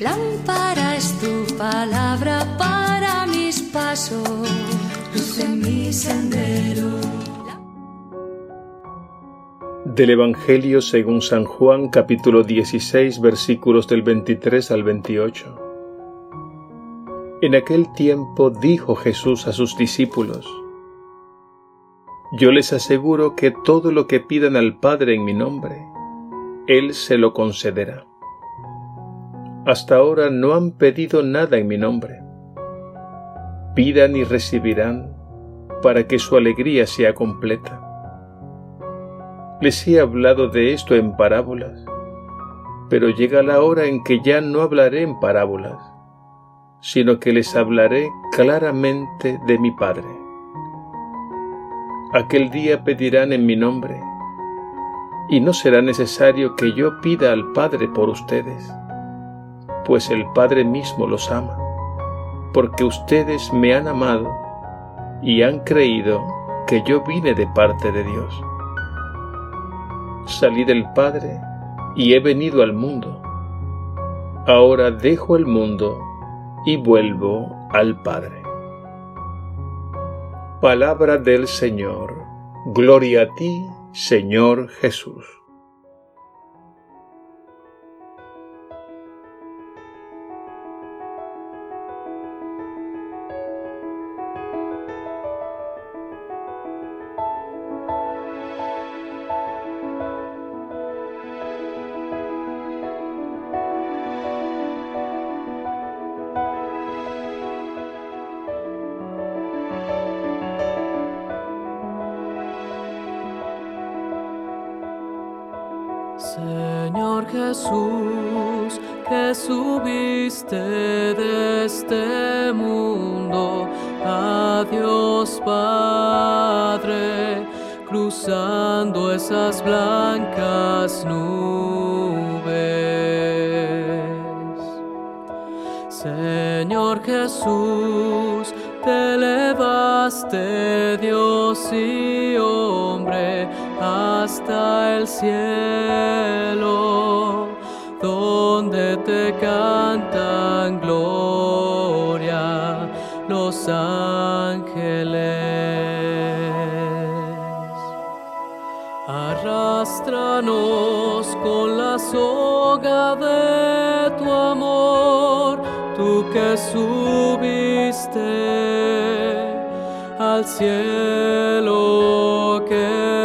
Lámpara es tu palabra para mis pasos, luz en mi sendero. Del Evangelio según San Juan capítulo 16 versículos del 23 al 28. En aquel tiempo dijo Jesús a sus discípulos, Yo les aseguro que todo lo que pidan al Padre en mi nombre, Él se lo concederá. Hasta ahora no han pedido nada en mi nombre. Pidan y recibirán para que su alegría sea completa. Les he hablado de esto en parábolas, pero llega la hora en que ya no hablaré en parábolas, sino que les hablaré claramente de mi Padre. Aquel día pedirán en mi nombre, y no será necesario que yo pida al Padre por ustedes, pues el Padre mismo los ama, porque ustedes me han amado y han creído que yo vine de parte de Dios salí del Padre y he venido al mundo. Ahora dejo el mundo y vuelvo al Padre. Palabra del Señor. Gloria a ti, Señor Jesús. Jesús, que subiste de este mundo a Dios Padre, cruzando esas blancas nubes. Señor Jesús, te elevaste Dios y hombre hasta el cielo, donde te cantan gloria los ángeles. Arrástranos con la soga de tu amor, tú que subiste al cielo queremos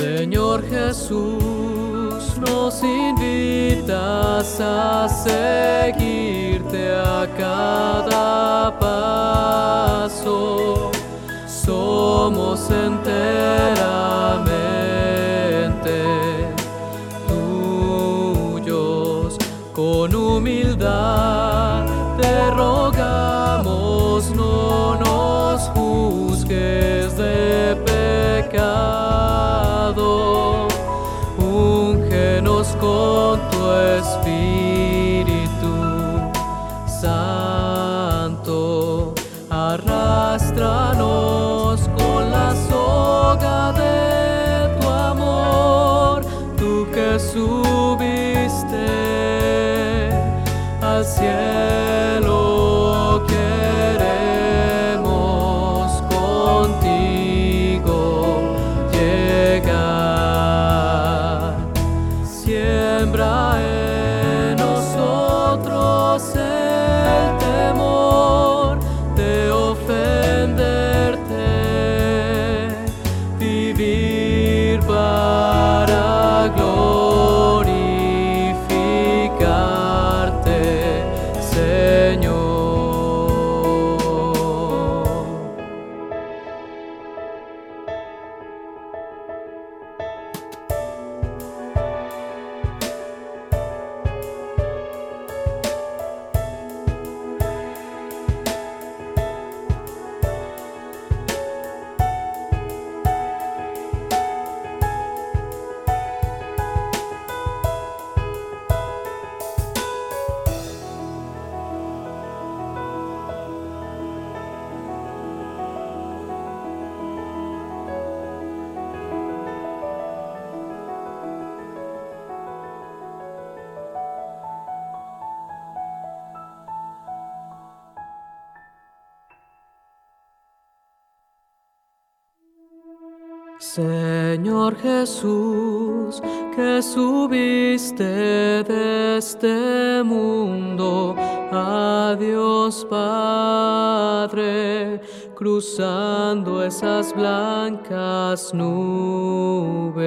Señor Jesús, nos invitas a seguirte a cada paso. Somos enteramente tuyos, con humildad te rogamos, no nos juzgues de al Señor Jesús, que subiste de este mundo a Dios Padre, cruzando esas blancas nubes.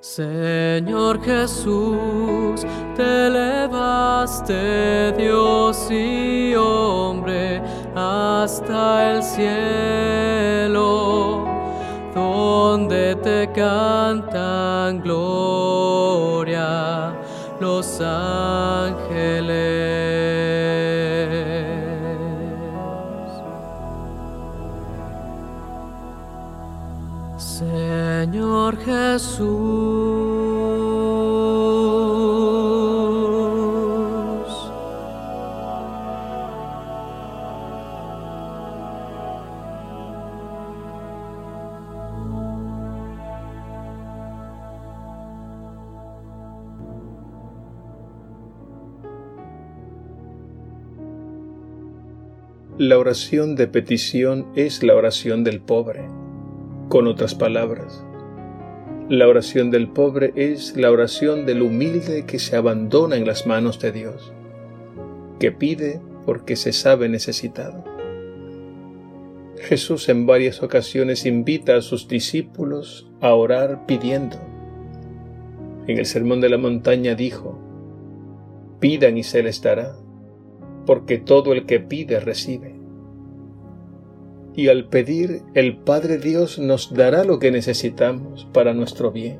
Señor Jesús, te elevaste Dios y hombre hasta el cielo, donde te cantan gloria los ángeles. Señor Jesús. La oración de petición es la oración del pobre. Con otras palabras, la oración del pobre es la oración del humilde que se abandona en las manos de Dios, que pide porque se sabe necesitado. Jesús en varias ocasiones invita a sus discípulos a orar pidiendo. En el Sermón de la Montaña dijo, Pidan y se les dará, porque todo el que pide recibe. Y al pedir, el Padre Dios nos dará lo que necesitamos para nuestro bien,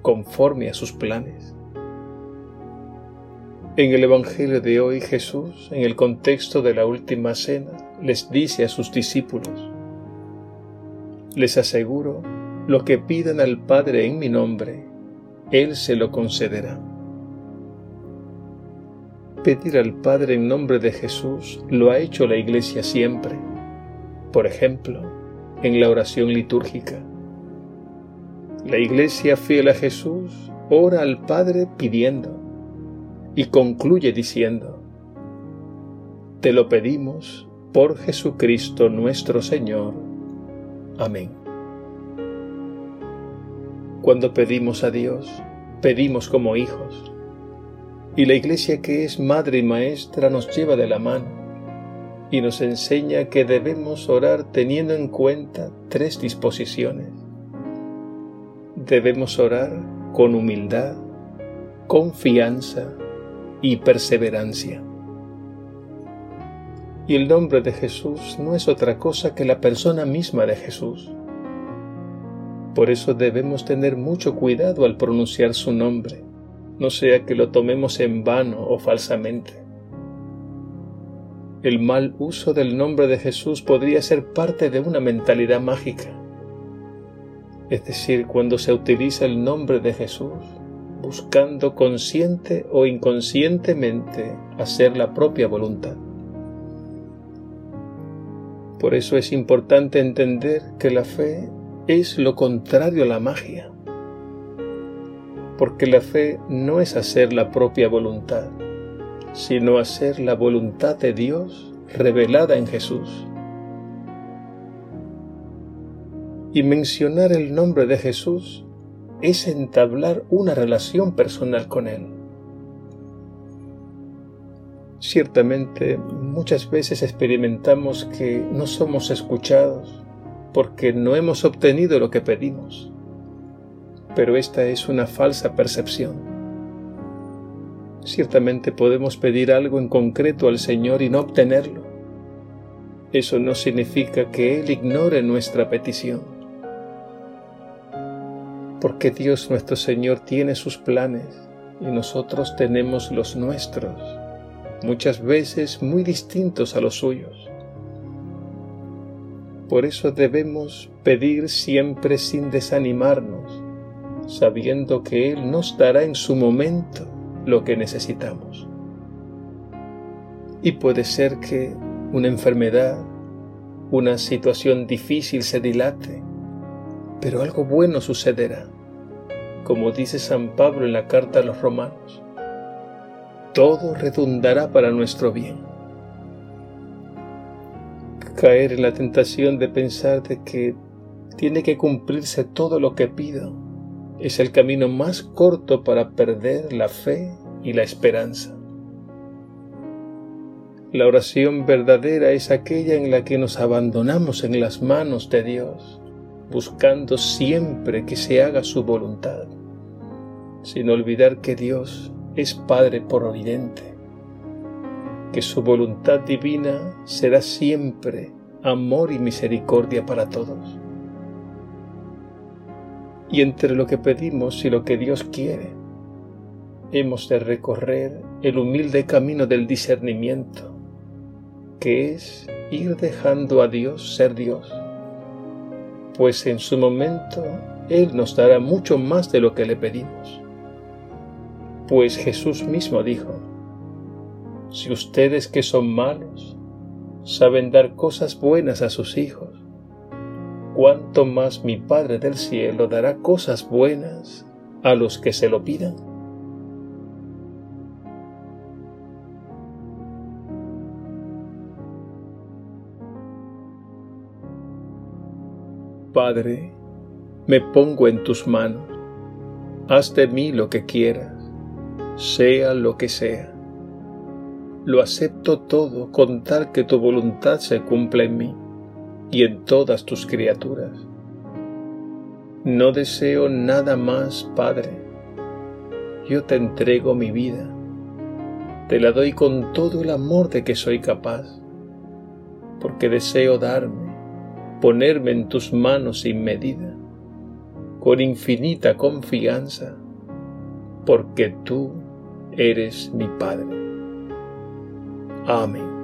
conforme a sus planes. En el Evangelio de hoy Jesús, en el contexto de la última cena, les dice a sus discípulos, Les aseguro, lo que pidan al Padre en mi nombre, Él se lo concederá. Pedir al Padre en nombre de Jesús lo ha hecho la Iglesia siempre, por ejemplo, en la oración litúrgica. La Iglesia fiel a Jesús ora al Padre pidiendo y concluye diciendo, Te lo pedimos por Jesucristo nuestro Señor. Amén. Cuando pedimos a Dios, pedimos como hijos, y la Iglesia que es madre y maestra nos lleva de la mano y nos enseña que debemos orar teniendo en cuenta tres disposiciones. Debemos orar con humildad, confianza y perseverancia. Y el nombre de Jesús no es otra cosa que la persona misma de Jesús. Por eso debemos tener mucho cuidado al pronunciar su nombre, no sea que lo tomemos en vano o falsamente. El mal uso del nombre de Jesús podría ser parte de una mentalidad mágica. Es decir, cuando se utiliza el nombre de Jesús buscando consciente o inconscientemente hacer la propia voluntad. Por eso es importante entender que la fe es lo contrario a la magia, porque la fe no es hacer la propia voluntad, sino hacer la voluntad de Dios revelada en Jesús. Y mencionar el nombre de Jesús es entablar una relación personal con Él. Ciertamente muchas veces experimentamos que no somos escuchados porque no hemos obtenido lo que pedimos, pero esta es una falsa percepción. Ciertamente podemos pedir algo en concreto al Señor y no obtenerlo. Eso no significa que Él ignore nuestra petición porque Dios nuestro Señor tiene sus planes y nosotros tenemos los nuestros, muchas veces muy distintos a los suyos. Por eso debemos pedir siempre sin desanimarnos, sabiendo que Él nos dará en su momento lo que necesitamos. Y puede ser que una enfermedad, una situación difícil se dilate, pero algo bueno sucederá, como dice San Pablo en la carta a los romanos. Todo redundará para nuestro bien. caer en la tentación de pensar de que tiene que cumplirse todo lo que pido. Es el camino más corto para perder la fe y la esperanza. La oración verdadera es aquella en la que nos abandonamos en las manos de Dios, buscando siempre que se haga su voluntad, sin olvidar que Dios es Padre providente, que su voluntad divina será siempre amor y misericordia para todos. Y entre lo que pedimos y lo que Dios quiere, hemos de recorrer el humilde camino del discernimiento, que es ir dejando a Dios ser Dios, pues en su momento Él nos dará mucho más de lo que le pedimos. Pues Jesús mismo dijo, si ustedes que son malos saben dar cosas buenas a sus hijos, cuánto más mi Padre del cielo dará cosas buenas a los que se lo pidan. Padre, me pongo en tus manos. Haz de mí lo que quieras, sea lo que sea. Lo acepto todo con tal que tu voluntad se cumpla en mí y en todas tus criaturas. No deseo nada más, Padre. Yo te entrego mi vida. Te la doy con todo el amor de que soy capaz, porque deseo darme ponerme en tus manos sin medida, con infinita confianza, porque tú eres mi Padre. Amén.